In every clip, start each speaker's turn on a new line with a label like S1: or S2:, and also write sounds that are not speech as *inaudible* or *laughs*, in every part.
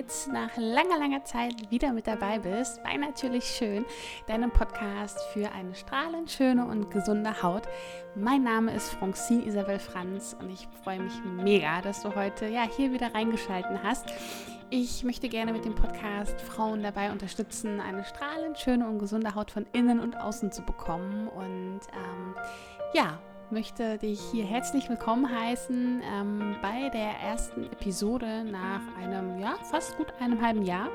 S1: jetzt nach langer, langer Zeit wieder mit dabei bist bei Natürlich Schön, deinem Podcast für eine strahlend schöne und gesunde Haut. Mein Name ist Francine Isabel Franz und ich freue mich mega, dass du heute ja hier wieder reingeschalten hast. Ich möchte gerne mit dem Podcast Frauen dabei unterstützen, eine strahlend schöne und gesunde Haut von innen und außen zu bekommen und ähm, ja, möchte dich hier herzlich willkommen heißen ähm, bei der ersten Episode nach einem, ja, fast gut einem halben Jahr.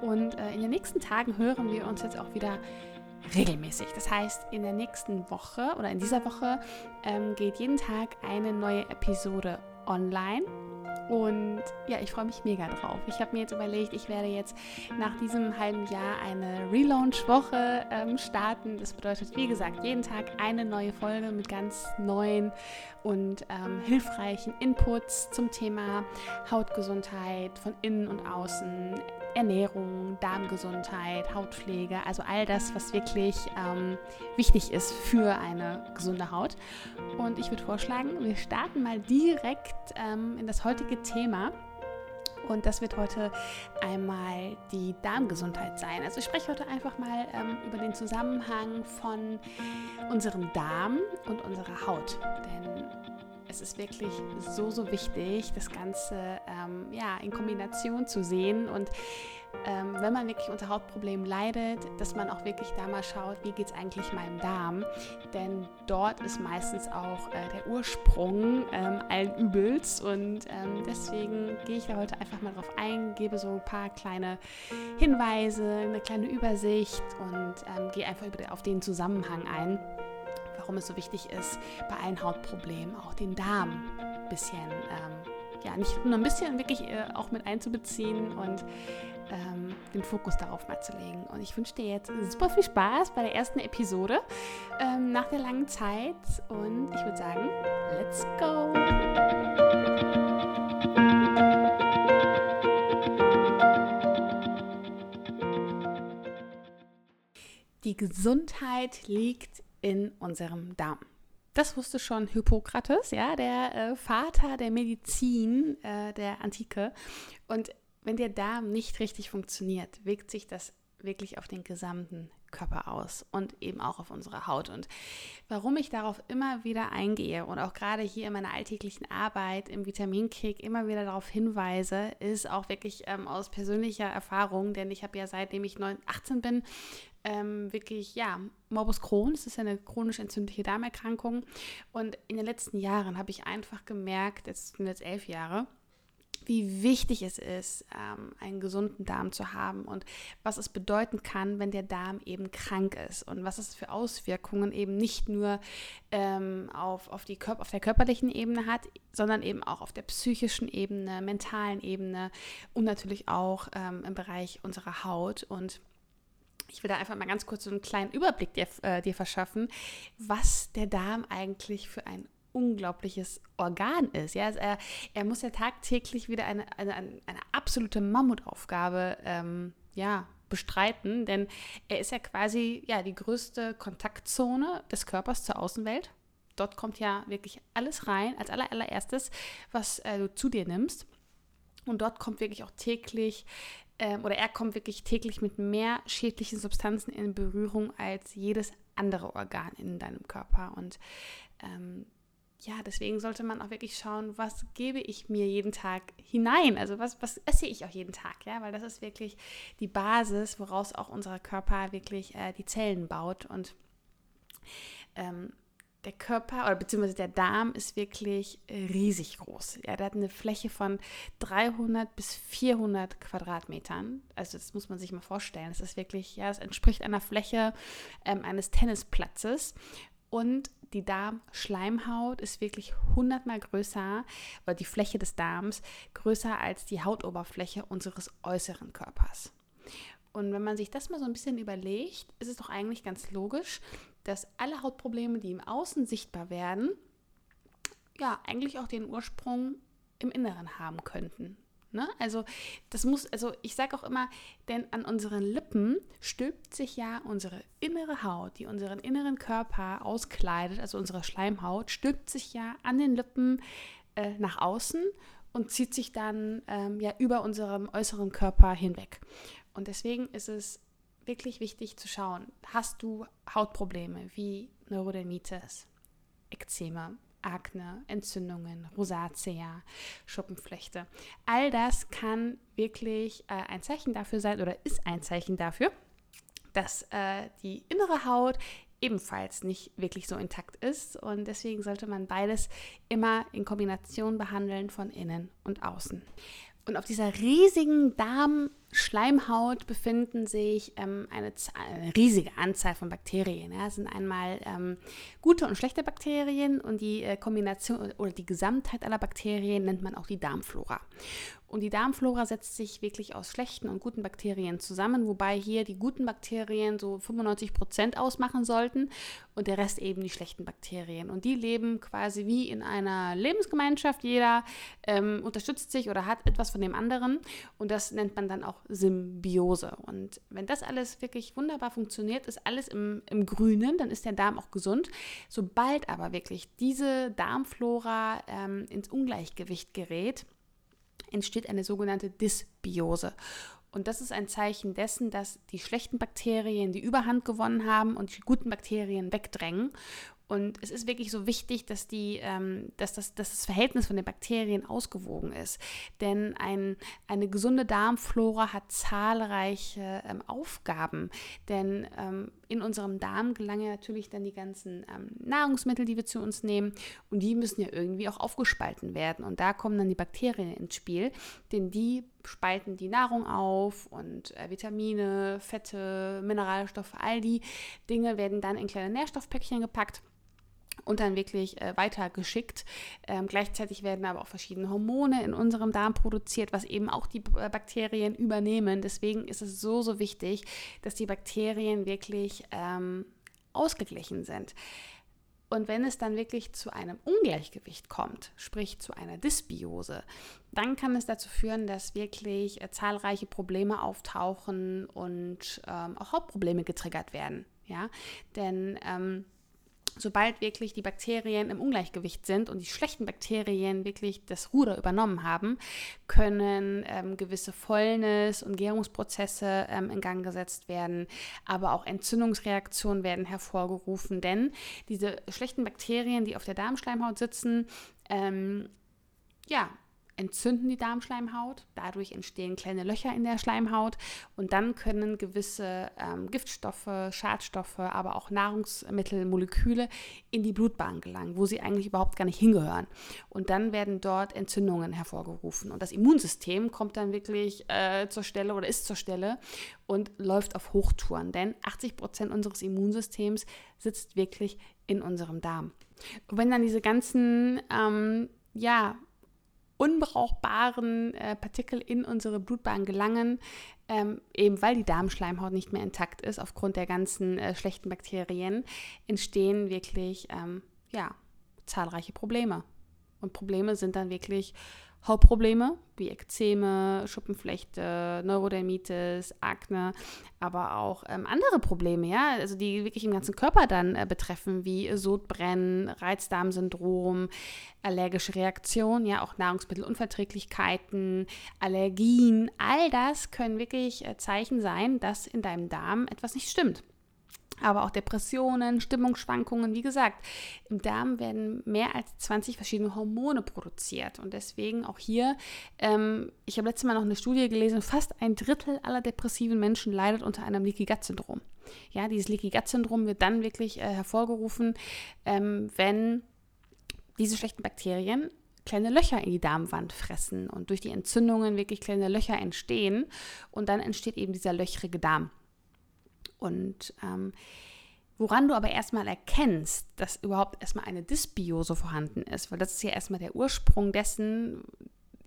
S1: Und äh, in den nächsten Tagen hören wir uns jetzt auch wieder regelmäßig. Das heißt, in der nächsten Woche oder in dieser Woche ähm, geht jeden Tag eine neue Episode online. Und ja, ich freue mich mega drauf. Ich habe mir jetzt überlegt, ich werde jetzt nach diesem halben Jahr eine Relaunch-Woche ähm, starten. Das bedeutet, wie gesagt, jeden Tag eine neue Folge mit ganz neuen und ähm, hilfreichen Inputs zum Thema Hautgesundheit von innen und außen, Ernährung, Darmgesundheit, Hautpflege, also all das, was wirklich ähm, wichtig ist für eine gesunde Haut. Und ich würde vorschlagen, wir starten mal direkt ähm, in das heutige Thema. Und das wird heute einmal die Darmgesundheit sein. Also ich spreche heute einfach mal ähm, über den Zusammenhang von unserem Darm und unserer Haut. Denn es ist wirklich so, so wichtig, das Ganze ähm, ja, in Kombination zu sehen und ähm, wenn man wirklich unter Hautproblemen leidet, dass man auch wirklich da mal schaut, wie geht es eigentlich meinem Darm. Denn dort ist meistens auch äh, der Ursprung ähm, allen Übels. Und ähm, deswegen gehe ich da heute einfach mal drauf ein, gebe so ein paar kleine Hinweise, eine kleine Übersicht und ähm, gehe einfach auf den Zusammenhang ein warum es so wichtig ist, bei allen Hautproblemen auch den Darm ein bisschen, ähm, ja, nicht nur ein bisschen, wirklich äh, auch mit einzubeziehen und ähm, den Fokus darauf mal zu legen. Und ich wünsche dir jetzt super viel Spaß bei der ersten Episode ähm, nach der langen Zeit und ich würde sagen, let's go! Die Gesundheit liegt in unserem Darm. Das wusste schon Hippokrates, ja, der äh, Vater der Medizin äh, der Antike. Und wenn der Darm nicht richtig funktioniert, wirkt sich das wirklich auf den gesamten Körper aus und eben auch auf unsere Haut. Und warum ich darauf immer wieder eingehe und auch gerade hier in meiner alltäglichen Arbeit im Vitaminkick immer wieder darauf hinweise, ist auch wirklich ähm, aus persönlicher Erfahrung, denn ich habe ja seitdem ich 9, 18 bin ähm, wirklich, ja, Morbus Crohn, das ist eine chronisch entzündliche Darmerkrankung. Und in den letzten Jahren habe ich einfach gemerkt, jetzt sind jetzt elf Jahre, wie wichtig es ist, ähm, einen gesunden Darm zu haben und was es bedeuten kann, wenn der Darm eben krank ist und was es für Auswirkungen eben nicht nur ähm, auf, auf, die Körper, auf der körperlichen Ebene hat, sondern eben auch auf der psychischen Ebene, mentalen Ebene und natürlich auch ähm, im Bereich unserer Haut. Und ich will da einfach mal ganz kurz so einen kleinen Überblick dir, äh, dir verschaffen, was der Darm eigentlich für ein unglaubliches Organ ist. Ja, also er, er muss ja tagtäglich wieder eine, eine, eine absolute Mammutaufgabe ähm, ja, bestreiten, denn er ist ja quasi ja, die größte Kontaktzone des Körpers zur Außenwelt. Dort kommt ja wirklich alles rein, als allererstes, was äh, du zu dir nimmst. Und dort kommt wirklich auch täglich ähm, oder er kommt wirklich täglich mit mehr schädlichen Substanzen in Berührung als jedes andere Organ in deinem Körper. Und ähm, ja, deswegen sollte man auch wirklich schauen, was gebe ich mir jeden Tag hinein? Also was, was esse ich auch jeden Tag, ja, weil das ist wirklich die Basis, woraus auch unser Körper wirklich äh, die Zellen baut. Und ähm, der Körper oder beziehungsweise der Darm ist wirklich riesig groß. Ja, der hat eine Fläche von 300 bis 400 Quadratmetern. Also das muss man sich mal vorstellen. Das ist wirklich, ja, das entspricht einer Fläche ähm, eines Tennisplatzes. Und die Darmschleimhaut ist wirklich 100 mal größer, oder die Fläche des Darms größer als die Hautoberfläche unseres äußeren Körpers. Und wenn man sich das mal so ein bisschen überlegt, ist es doch eigentlich ganz logisch, dass alle Hautprobleme, die im Außen sichtbar werden, ja, eigentlich auch den Ursprung im Inneren haben könnten. Ne? Also das muss, also ich sage auch immer, denn an unseren Lippen stülpt sich ja unsere innere Haut, die unseren inneren Körper auskleidet, also unsere Schleimhaut, stülpt sich ja an den Lippen äh, nach außen und zieht sich dann ähm, ja über unserem äußeren Körper hinweg. Und deswegen ist es wirklich wichtig zu schauen, hast du Hautprobleme wie Neurodermitis, Ekzeme, Akne, Entzündungen, Rosacea, Schuppenflechte. All das kann wirklich äh, ein Zeichen dafür sein oder ist ein Zeichen dafür, dass äh, die innere Haut ebenfalls nicht wirklich so intakt ist. Und deswegen sollte man beides immer in Kombination behandeln von innen und außen. Und auf dieser riesigen Darmschleimhaut befinden sich ähm, eine, eine, riesige Anzahl von Bakterien. Ja. Es sind einmal ähm, gute und schlechte Bakterien und die äh, Kombination oder die Gesamtheit aller Bakterien nennt man auch die Darmflora. Und die Darmflora setzt sich wirklich aus schlechten und guten Bakterien zusammen, wobei hier die guten Bakterien so 95 Prozent ausmachen sollten und der Rest eben die schlechten Bakterien. Und die leben quasi wie in einer Lebensgemeinschaft. Jeder ähm, unterstützt sich oder hat etwas von dem anderen. Und das nennt man dann auch Symbiose. Und wenn das alles wirklich wunderbar funktioniert, ist alles im, im Grünen, dann ist der Darm auch gesund. Sobald aber wirklich diese Darmflora ähm, ins Ungleichgewicht gerät, entsteht eine sogenannte Dysbiose. Und das ist ein Zeichen dessen, dass die schlechten Bakterien die Überhand gewonnen haben und die guten Bakterien wegdrängen. Und es ist wirklich so wichtig, dass, die, ähm, dass, das, dass das Verhältnis von den Bakterien ausgewogen ist. Denn ein, eine gesunde Darmflora hat zahlreiche ähm, Aufgaben. Denn ähm, in unserem Darm gelangen natürlich dann die ganzen ähm, Nahrungsmittel, die wir zu uns nehmen. Und die müssen ja irgendwie auch aufgespalten werden. Und da kommen dann die Bakterien ins Spiel. Denn die spalten die Nahrung auf und äh, Vitamine, Fette, Mineralstoffe, all die Dinge werden dann in kleine Nährstoffpäckchen gepackt und dann wirklich äh, weitergeschickt. Ähm, gleichzeitig werden aber auch verschiedene Hormone in unserem Darm produziert, was eben auch die äh, Bakterien übernehmen. Deswegen ist es so, so wichtig, dass die Bakterien wirklich ähm, ausgeglichen sind. Und wenn es dann wirklich zu einem Ungleichgewicht kommt, sprich zu einer Dysbiose, dann kann es dazu führen, dass wirklich äh, zahlreiche Probleme auftauchen und ähm, auch Hauptprobleme getriggert werden. Ja, denn ähm, sobald wirklich die Bakterien im Ungleichgewicht sind und die schlechten Bakterien wirklich das Ruder übernommen haben, können ähm, gewisse Fäulnis- und Gärungsprozesse ähm, in Gang gesetzt werden, aber auch Entzündungsreaktionen werden hervorgerufen, denn diese schlechten Bakterien, die auf der Darmschleimhaut sitzen, ähm, ja, entzünden die Darmschleimhaut. Dadurch entstehen kleine Löcher in der Schleimhaut und dann können gewisse ähm, Giftstoffe, Schadstoffe, aber auch Nahrungsmittelmoleküle in die Blutbahn gelangen, wo sie eigentlich überhaupt gar nicht hingehören. Und dann werden dort Entzündungen hervorgerufen. Und das Immunsystem kommt dann wirklich äh, zur Stelle oder ist zur Stelle und läuft auf Hochtouren. Denn 80 Prozent unseres Immunsystems sitzt wirklich in unserem Darm. Und wenn dann diese ganzen ähm, ja, unbrauchbaren äh, Partikel in unsere Blutbahn gelangen, ähm, eben weil die Darmschleimhaut nicht mehr intakt ist aufgrund der ganzen äh, schlechten Bakterien, entstehen wirklich ähm, ja, zahlreiche Probleme. Und Probleme sind dann wirklich Hautprobleme wie Ekzeme, Schuppenflechte, Neurodermitis, Akne, aber auch ähm, andere Probleme, ja, also die wirklich im ganzen Körper dann äh, betreffen, wie Sodbrennen, Reizdarmsyndrom, allergische Reaktionen, ja, auch Nahrungsmittelunverträglichkeiten, Allergien, all das können wirklich äh, Zeichen sein, dass in deinem Darm etwas nicht stimmt aber auch Depressionen, Stimmungsschwankungen. Wie gesagt, im Darm werden mehr als 20 verschiedene Hormone produziert. Und deswegen auch hier, ähm, ich habe letztes Mal noch eine Studie gelesen, fast ein Drittel aller depressiven Menschen leidet unter einem Leaky Gut Syndrom. Ja, dieses Leaky Gut Syndrom wird dann wirklich äh, hervorgerufen, ähm, wenn diese schlechten Bakterien kleine Löcher in die Darmwand fressen und durch die Entzündungen wirklich kleine Löcher entstehen und dann entsteht eben dieser löchrige Darm. Und ähm, woran du aber erstmal erkennst, dass überhaupt erstmal eine Dysbiose vorhanden ist, weil das ist ja erstmal der Ursprung dessen,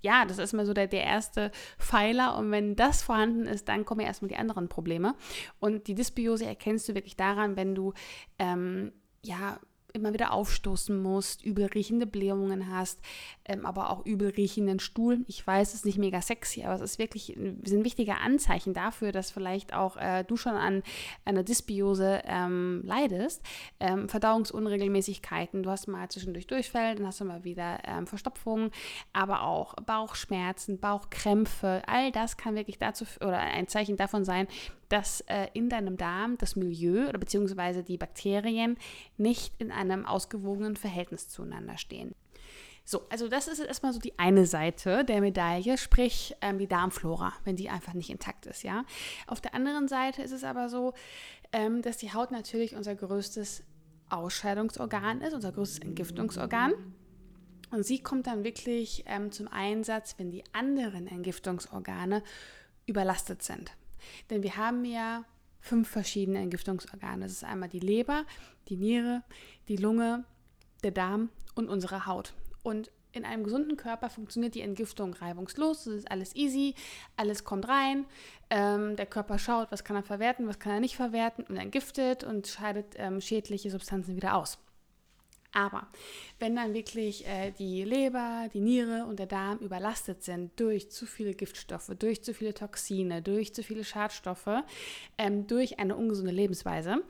S1: ja, das ist mal so der, der erste Pfeiler. Und wenn das vorhanden ist, dann kommen ja erstmal die anderen Probleme. Und die Dysbiose erkennst du wirklich daran, wenn du, ähm, ja, immer wieder aufstoßen musst, übel riechende Blähungen hast, ähm, aber auch übel riechenden Stuhl. Ich weiß, es ist nicht mega sexy, aber es ist wirklich ein wichtiger Anzeichen dafür, dass vielleicht auch äh, du schon an einer Dysbiose ähm, leidest. Ähm, Verdauungsunregelmäßigkeiten, du hast mal zwischendurch Durchfall, dann hast du mal wieder ähm, Verstopfungen, aber auch Bauchschmerzen, Bauchkrämpfe, all das kann wirklich dazu oder ein Zeichen davon sein, dass äh, in deinem Darm das Milieu oder beziehungsweise die Bakterien nicht in einem ausgewogenen Verhältnis zueinander stehen. So, also das ist erstmal so die eine Seite der Medaille, sprich ähm, die Darmflora, wenn die einfach nicht intakt ist, ja. Auf der anderen Seite ist es aber so, ähm, dass die Haut natürlich unser größtes Ausscheidungsorgan ist, unser größtes Entgiftungsorgan. Und sie kommt dann wirklich ähm, zum Einsatz, wenn die anderen Entgiftungsorgane überlastet sind. Denn wir haben ja fünf verschiedene Entgiftungsorgane. Das ist einmal die Leber, die Niere, die Lunge, der Darm und unsere Haut. Und in einem gesunden Körper funktioniert die Entgiftung reibungslos. Es ist alles easy, alles kommt rein. Ähm, der Körper schaut, was kann er verwerten, was kann er nicht verwerten und entgiftet und scheidet ähm, schädliche Substanzen wieder aus. Aber wenn dann wirklich äh, die Leber, die Niere und der Darm überlastet sind durch zu viele Giftstoffe, durch zu viele Toxine, durch zu viele Schadstoffe, ähm, durch eine ungesunde Lebensweise,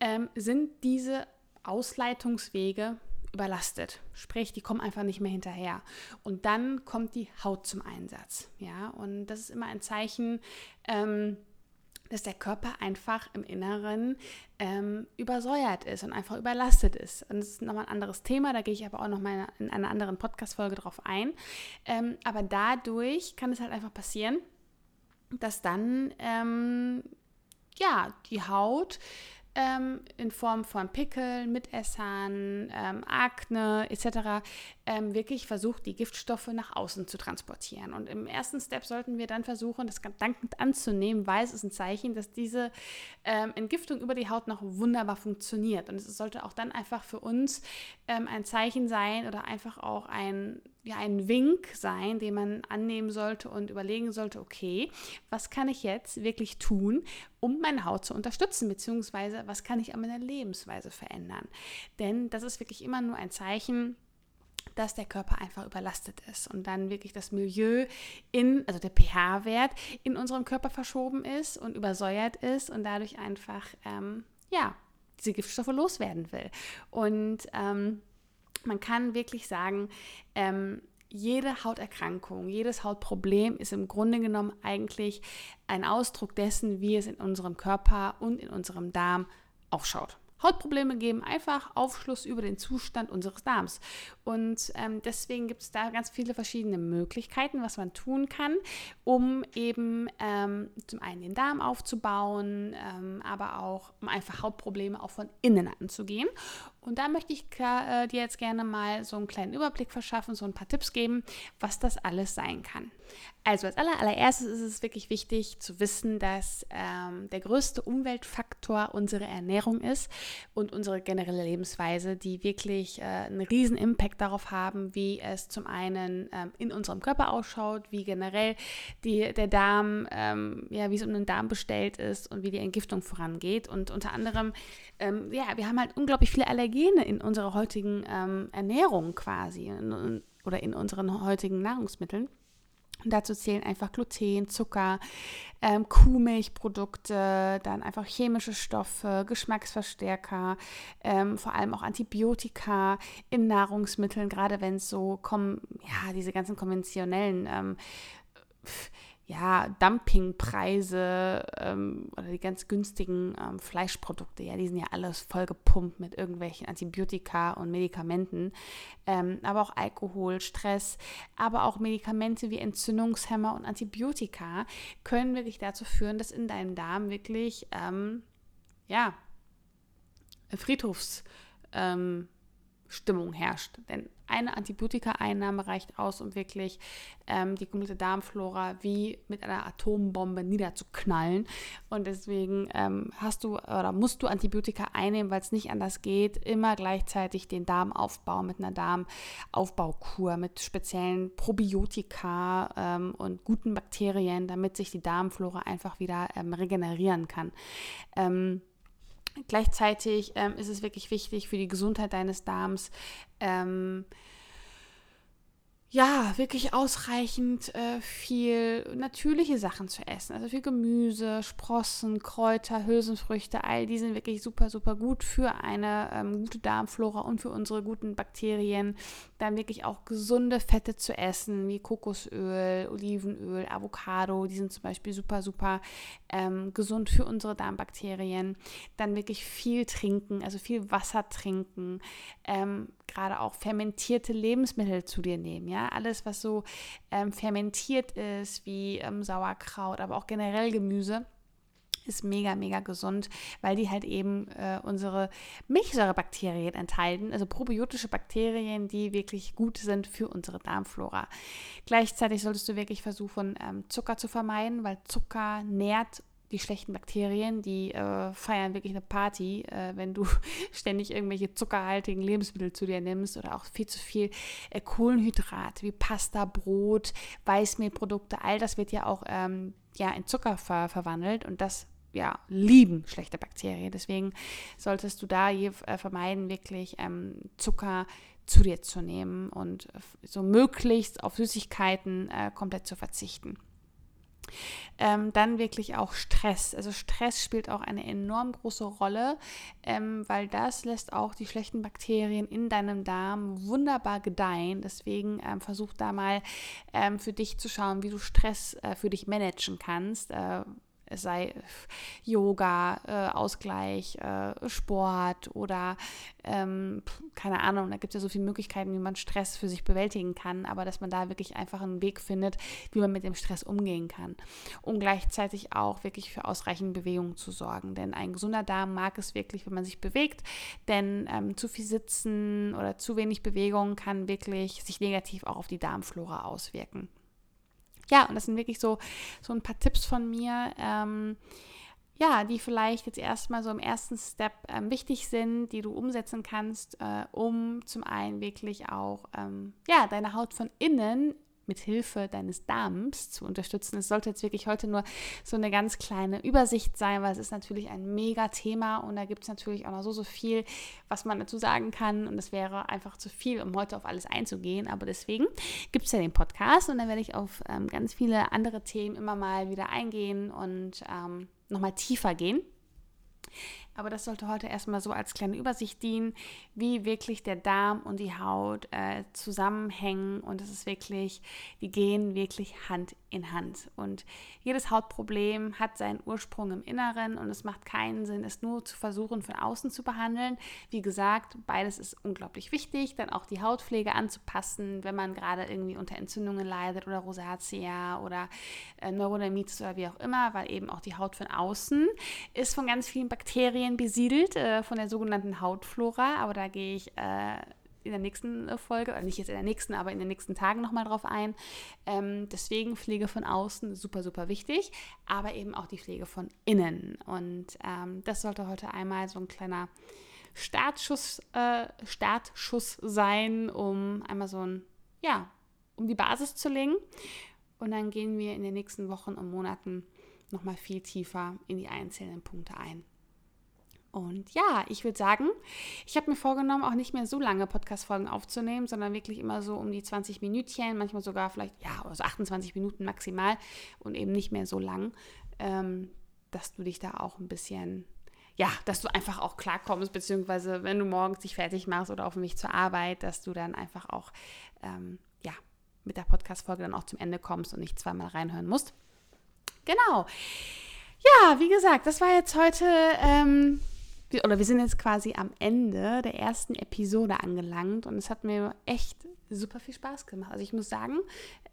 S1: ähm, sind diese Ausleitungswege überlastet. Sprich, die kommen einfach nicht mehr hinterher. Und dann kommt die Haut zum Einsatz. Ja, und das ist immer ein Zeichen, ähm, dass der Körper einfach im Inneren ähm, übersäuert ist und einfach überlastet ist. Und das ist nochmal ein anderes Thema, da gehe ich aber auch nochmal in einer anderen Podcast-Folge drauf ein. Ähm, aber dadurch kann es halt einfach passieren, dass dann ähm, ja die Haut ähm, in Form von Pickeln, Mitessern, ähm, Akne etc. Ähm, wirklich versucht, die Giftstoffe nach außen zu transportieren. Und im ersten Step sollten wir dann versuchen, das dankend anzunehmen, weil es ist ein Zeichen, dass diese ähm, Entgiftung über die Haut noch wunderbar funktioniert. Und es sollte auch dann einfach für uns ähm, ein Zeichen sein oder einfach auch ein ja, ein Wink sein, den man annehmen sollte und überlegen sollte, okay, was kann ich jetzt wirklich tun, um meine Haut zu unterstützen, beziehungsweise was kann ich an meiner Lebensweise verändern. Denn das ist wirklich immer nur ein Zeichen, dass der Körper einfach überlastet ist und dann wirklich das Milieu in, also der pH-Wert in unserem Körper verschoben ist und übersäuert ist und dadurch einfach, ähm, ja, diese Giftstoffe loswerden will. Und ähm, man kann wirklich sagen, ähm, jede Hauterkrankung, jedes Hautproblem ist im Grunde genommen eigentlich ein Ausdruck dessen, wie es in unserem Körper und in unserem Darm ausschaut. Hautprobleme geben einfach Aufschluss über den Zustand unseres Darms. Und ähm, deswegen gibt es da ganz viele verschiedene Möglichkeiten, was man tun kann, um eben ähm, zum einen den Darm aufzubauen, ähm, aber auch um einfach Hautprobleme auch von innen anzugehen. Und da möchte ich äh, dir jetzt gerne mal so einen kleinen Überblick verschaffen, so ein paar Tipps geben, was das alles sein kann. Also als aller, allererstes ist es wirklich wichtig zu wissen, dass ähm, der größte Umweltfaktor unsere Ernährung ist und unsere generelle Lebensweise, die wirklich äh, einen riesen Impact darauf haben, wie es zum einen ähm, in unserem Körper ausschaut, wie generell die, der Darm, ähm, ja, wie es um den Darm bestellt ist und wie die Entgiftung vorangeht. Und unter anderem, ähm, ja, wir haben halt unglaublich viele Allergene in unserer heutigen ähm, Ernährung quasi in, oder in unseren heutigen Nahrungsmitteln. Dazu zählen einfach Gluten, Zucker, ähm, Kuhmilchprodukte, dann einfach chemische Stoffe, Geschmacksverstärker, ähm, vor allem auch Antibiotika in Nahrungsmitteln, gerade wenn es so kommen, ja, diese ganzen konventionellen ähm, ja, Dumpingpreise ähm, oder die ganz günstigen ähm, Fleischprodukte, ja, die sind ja alles voll gepumpt mit irgendwelchen Antibiotika und Medikamenten, ähm, aber auch Alkohol, Stress, aber auch Medikamente wie Entzündungshemmer und Antibiotika können wirklich dazu führen, dass in deinem Darm wirklich, ähm, ja, Friedhofs ähm, Stimmung herrscht. Denn eine Antibiotika-Einnahme reicht aus, um wirklich ähm, die komplette Darmflora wie mit einer Atombombe niederzuknallen. Und deswegen ähm, hast du oder musst du Antibiotika einnehmen, weil es nicht anders geht. Immer gleichzeitig den Darm aufbauen mit einer Darmaufbaukur, mit speziellen Probiotika ähm, und guten Bakterien, damit sich die Darmflora einfach wieder ähm, regenerieren kann. Gleichzeitig ähm, ist es wirklich wichtig für die Gesundheit deines Darms, ähm, ja, wirklich ausreichend äh, viel natürliche Sachen zu essen. Also viel Gemüse, Sprossen, Kräuter, Hülsenfrüchte, all die sind wirklich super, super gut für eine ähm, gute Darmflora und für unsere guten Bakterien. Dann wirklich auch gesunde Fette zu essen, wie Kokosöl, Olivenöl, Avocado, die sind zum Beispiel super, super ähm, gesund für unsere Darmbakterien. Dann wirklich viel trinken, also viel Wasser trinken. Ähm, gerade auch fermentierte Lebensmittel zu dir nehmen. Ja, alles, was so ähm, fermentiert ist, wie ähm, Sauerkraut, aber auch generell Gemüse ist mega, mega gesund, weil die halt eben äh, unsere Milchsäurebakterien enthalten, also probiotische Bakterien, die wirklich gut sind für unsere Darmflora. Gleichzeitig solltest du wirklich versuchen, ähm, Zucker zu vermeiden, weil Zucker nährt die schlechten Bakterien, die äh, feiern wirklich eine Party, äh, wenn du *laughs* ständig irgendwelche zuckerhaltigen Lebensmittel zu dir nimmst oder auch viel zu viel äh, Kohlenhydrat wie Pasta, Brot, Weißmehlprodukte, all das wird ja auch ähm, ja, in Zucker ver verwandelt und das ja, lieben schlechte Bakterien. Deswegen solltest du da äh, vermeiden, wirklich ähm, Zucker zu dir zu nehmen und so möglichst auf Süßigkeiten äh, komplett zu verzichten. Ähm, dann wirklich auch Stress. Also Stress spielt auch eine enorm große Rolle, ähm, weil das lässt auch die schlechten Bakterien in deinem Darm wunderbar gedeihen. Deswegen ähm, versuch da mal ähm, für dich zu schauen, wie du Stress äh, für dich managen kannst. Äh, es sei Yoga, äh, Ausgleich, äh, Sport oder ähm, keine Ahnung, da gibt es ja so viele Möglichkeiten, wie man Stress für sich bewältigen kann, aber dass man da wirklich einfach einen Weg findet, wie man mit dem Stress umgehen kann. Und gleichzeitig auch wirklich für ausreichend Bewegung zu sorgen. Denn ein gesunder Darm mag es wirklich, wenn man sich bewegt, denn ähm, zu viel Sitzen oder zu wenig Bewegung kann wirklich sich negativ auch auf die Darmflora auswirken ja, und das sind wirklich so, so ein paar Tipps von mir. Ähm, ja, die vielleicht jetzt erstmal so im ersten Step ähm, wichtig sind, die du umsetzen kannst, äh, um zum einen wirklich auch ähm, ja, deine Haut von innen mit Hilfe deines Darms zu unterstützen. Es sollte jetzt wirklich heute nur so eine ganz kleine Übersicht sein, weil es ist natürlich ein mega Thema und da gibt es natürlich auch noch so, so viel, was man dazu sagen kann und es wäre einfach zu viel, um heute auf alles einzugehen. Aber deswegen gibt es ja den Podcast und dann werde ich auf ähm, ganz viele andere Themen immer mal wieder eingehen und ähm, nochmal tiefer gehen. Aber das sollte heute erstmal so als kleine Übersicht dienen, wie wirklich der Darm und die Haut äh, zusammenhängen. Und es ist wirklich, die gehen wirklich Hand in Hand. Und jedes Hautproblem hat seinen Ursprung im Inneren und es macht keinen Sinn, es nur zu versuchen, von außen zu behandeln. Wie gesagt, beides ist unglaublich wichtig. Dann auch die Hautpflege anzupassen, wenn man gerade irgendwie unter Entzündungen leidet oder Rosatia oder äh, Neurodermitis oder wie auch immer, weil eben auch die Haut von außen ist von ganz vielen Bakterien besiedelt, äh, von der sogenannten Hautflora. Aber da gehe ich äh, in der nächsten äh, Folge, oder nicht jetzt in der nächsten, aber in den nächsten Tagen nochmal drauf ein. Ähm, deswegen Pflege von außen super, super wichtig, aber eben auch die Pflege von innen. Und ähm, das sollte heute einmal so ein kleiner Startschuss, äh, Startschuss sein, um einmal so ein, ja, um die Basis zu legen. Und dann gehen wir in den nächsten Wochen und Monaten nochmal viel tiefer in die einzelnen Punkte ein. Und ja, ich würde sagen, ich habe mir vorgenommen, auch nicht mehr so lange Podcast-Folgen aufzunehmen, sondern wirklich immer so um die 20 Minütchen, manchmal sogar vielleicht, ja, also 28 Minuten maximal und eben nicht mehr so lang, ähm, dass du dich da auch ein bisschen, ja, dass du einfach auch klarkommst, beziehungsweise wenn du morgens dich fertig machst oder auf dem Weg zur Arbeit, dass du dann einfach auch, ähm, ja, mit der Podcast-Folge dann auch zum Ende kommst und nicht zweimal reinhören musst. Genau. Ja, wie gesagt, das war jetzt heute ähm, oder wir sind jetzt quasi am Ende der ersten Episode angelangt und es hat mir echt super viel Spaß gemacht. Also ich muss sagen,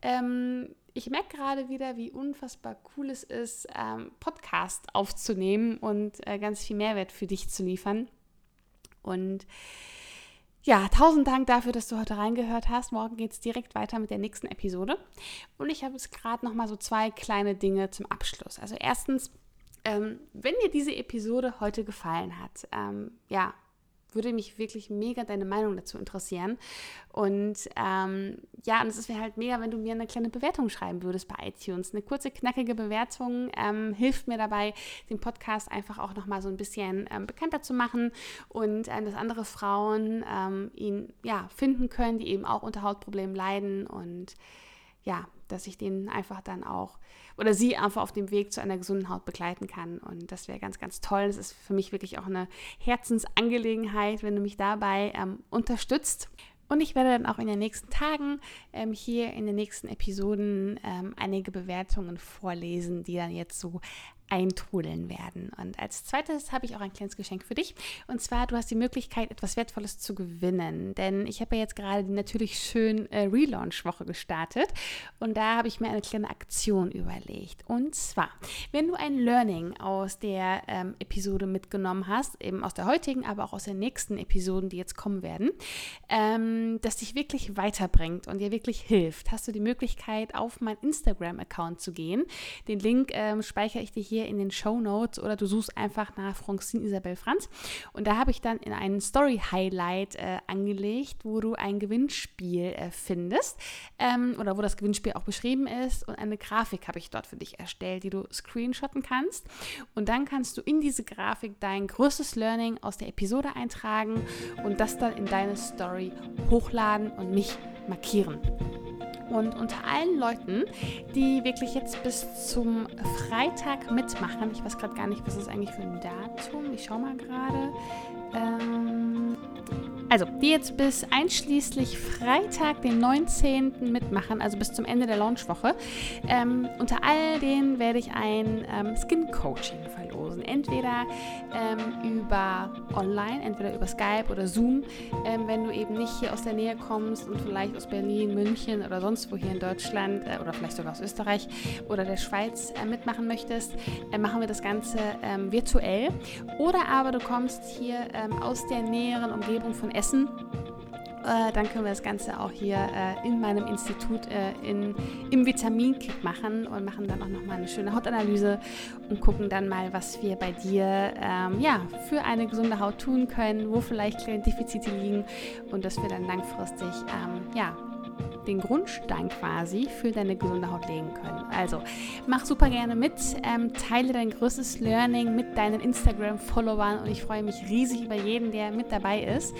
S1: ähm, ich merke gerade wieder, wie unfassbar cool es ist, ähm, Podcast aufzunehmen und äh, ganz viel Mehrwert für dich zu liefern. Und ja, tausend Dank dafür, dass du heute reingehört hast. Morgen geht es direkt weiter mit der nächsten Episode. Und ich habe jetzt gerade noch mal so zwei kleine Dinge zum Abschluss. Also erstens, ähm, wenn dir diese Episode heute gefallen hat, ähm, ja, würde mich wirklich mega deine Meinung dazu interessieren. Und ähm, ja, und es wäre halt mega, wenn du mir eine kleine Bewertung schreiben würdest bei iTunes. Eine kurze, knackige Bewertung ähm, hilft mir dabei, den Podcast einfach auch nochmal so ein bisschen ähm, bekannter zu machen und ähm, dass andere Frauen ähm, ihn ja, finden können, die eben auch unter Hautproblemen leiden und ja, dass ich denen einfach dann auch oder sie einfach auf dem Weg zu einer gesunden Haut begleiten kann. Und das wäre ganz, ganz toll. Das ist für mich wirklich auch eine Herzensangelegenheit, wenn du mich dabei ähm, unterstützt. Und ich werde dann auch in den nächsten Tagen ähm, hier in den nächsten Episoden ähm, einige Bewertungen vorlesen, die dann jetzt so eintrudeln werden. Und als zweites habe ich auch ein kleines Geschenk für dich. Und zwar, du hast die Möglichkeit, etwas Wertvolles zu gewinnen. Denn ich habe ja jetzt gerade die natürlich schön äh, Relaunch-Woche gestartet. Und da habe ich mir eine kleine Aktion überlegt. Und zwar, wenn du ein Learning aus der ähm, Episode mitgenommen hast, eben aus der heutigen, aber auch aus den nächsten Episoden, die jetzt kommen werden, ähm, das dich wirklich weiterbringt und dir wirklich hilft, hast du die Möglichkeit, auf meinen Instagram-Account zu gehen. Den Link ähm, speichere ich dir hier hier in den Show Notes oder du suchst einfach nach Francine Isabel Franz. Und da habe ich dann in einen Story-Highlight äh, angelegt, wo du ein Gewinnspiel äh, findest ähm, oder wo das Gewinnspiel auch beschrieben ist. Und eine Grafik habe ich dort für dich erstellt, die du screenshotten kannst. Und dann kannst du in diese Grafik dein größtes Learning aus der Episode eintragen und das dann in deine Story hochladen und mich markieren. Und unter allen Leuten, die wirklich jetzt bis zum Freitag mitmachen, ich weiß gerade gar nicht, was ist eigentlich für ein Datum, ich schaue mal gerade. Ähm, also, die jetzt bis einschließlich Freitag, den 19. mitmachen, also bis zum Ende der Launchwoche, ähm, unter all denen werde ich ein ähm, Skin Coaching verlosen. Entweder ähm, über online, entweder über Skype oder Zoom, ähm, wenn du eben nicht hier aus der Nähe kommst und vielleicht aus Berlin, München oder sonst wo hier in Deutschland äh, oder vielleicht sogar aus Österreich oder der Schweiz äh, mitmachen möchtest, äh, machen wir das Ganze ähm, virtuell. Oder aber du kommst hier ähm, aus der näheren Umgebung von Essen, äh, dann können wir das Ganze auch hier äh, in meinem Institut äh, in, im Vitaminkit machen und machen dann auch nochmal eine schöne Hautanalyse und gucken dann mal, was wir bei dir ähm, ja, für eine gesunde Haut tun können, wo vielleicht kleine Defizite liegen und dass wir dann langfristig ähm, ja, den Grundstein quasi für deine gesunde Haut legen können. Also mach super gerne mit, ähm, teile dein größtes Learning mit deinen Instagram-Followern und ich freue mich riesig über jeden, der mit dabei ist.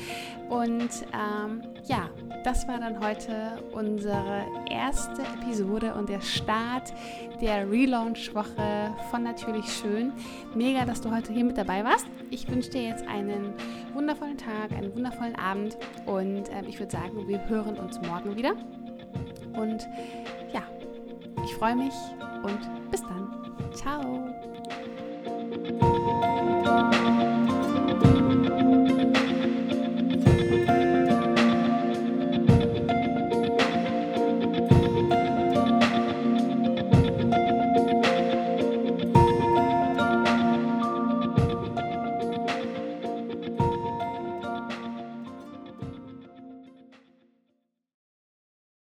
S1: Und ähm, ja, das war dann heute unsere erste Episode und der Start der Relaunch-Woche von Natürlich Schön. Mega, dass du heute hier mit dabei warst. Ich wünsche dir jetzt einen wundervollen Tag, einen wundervollen Abend und äh, ich würde sagen, wir hören uns morgen wieder. Und ja, ich freue mich und bis dann. Ciao.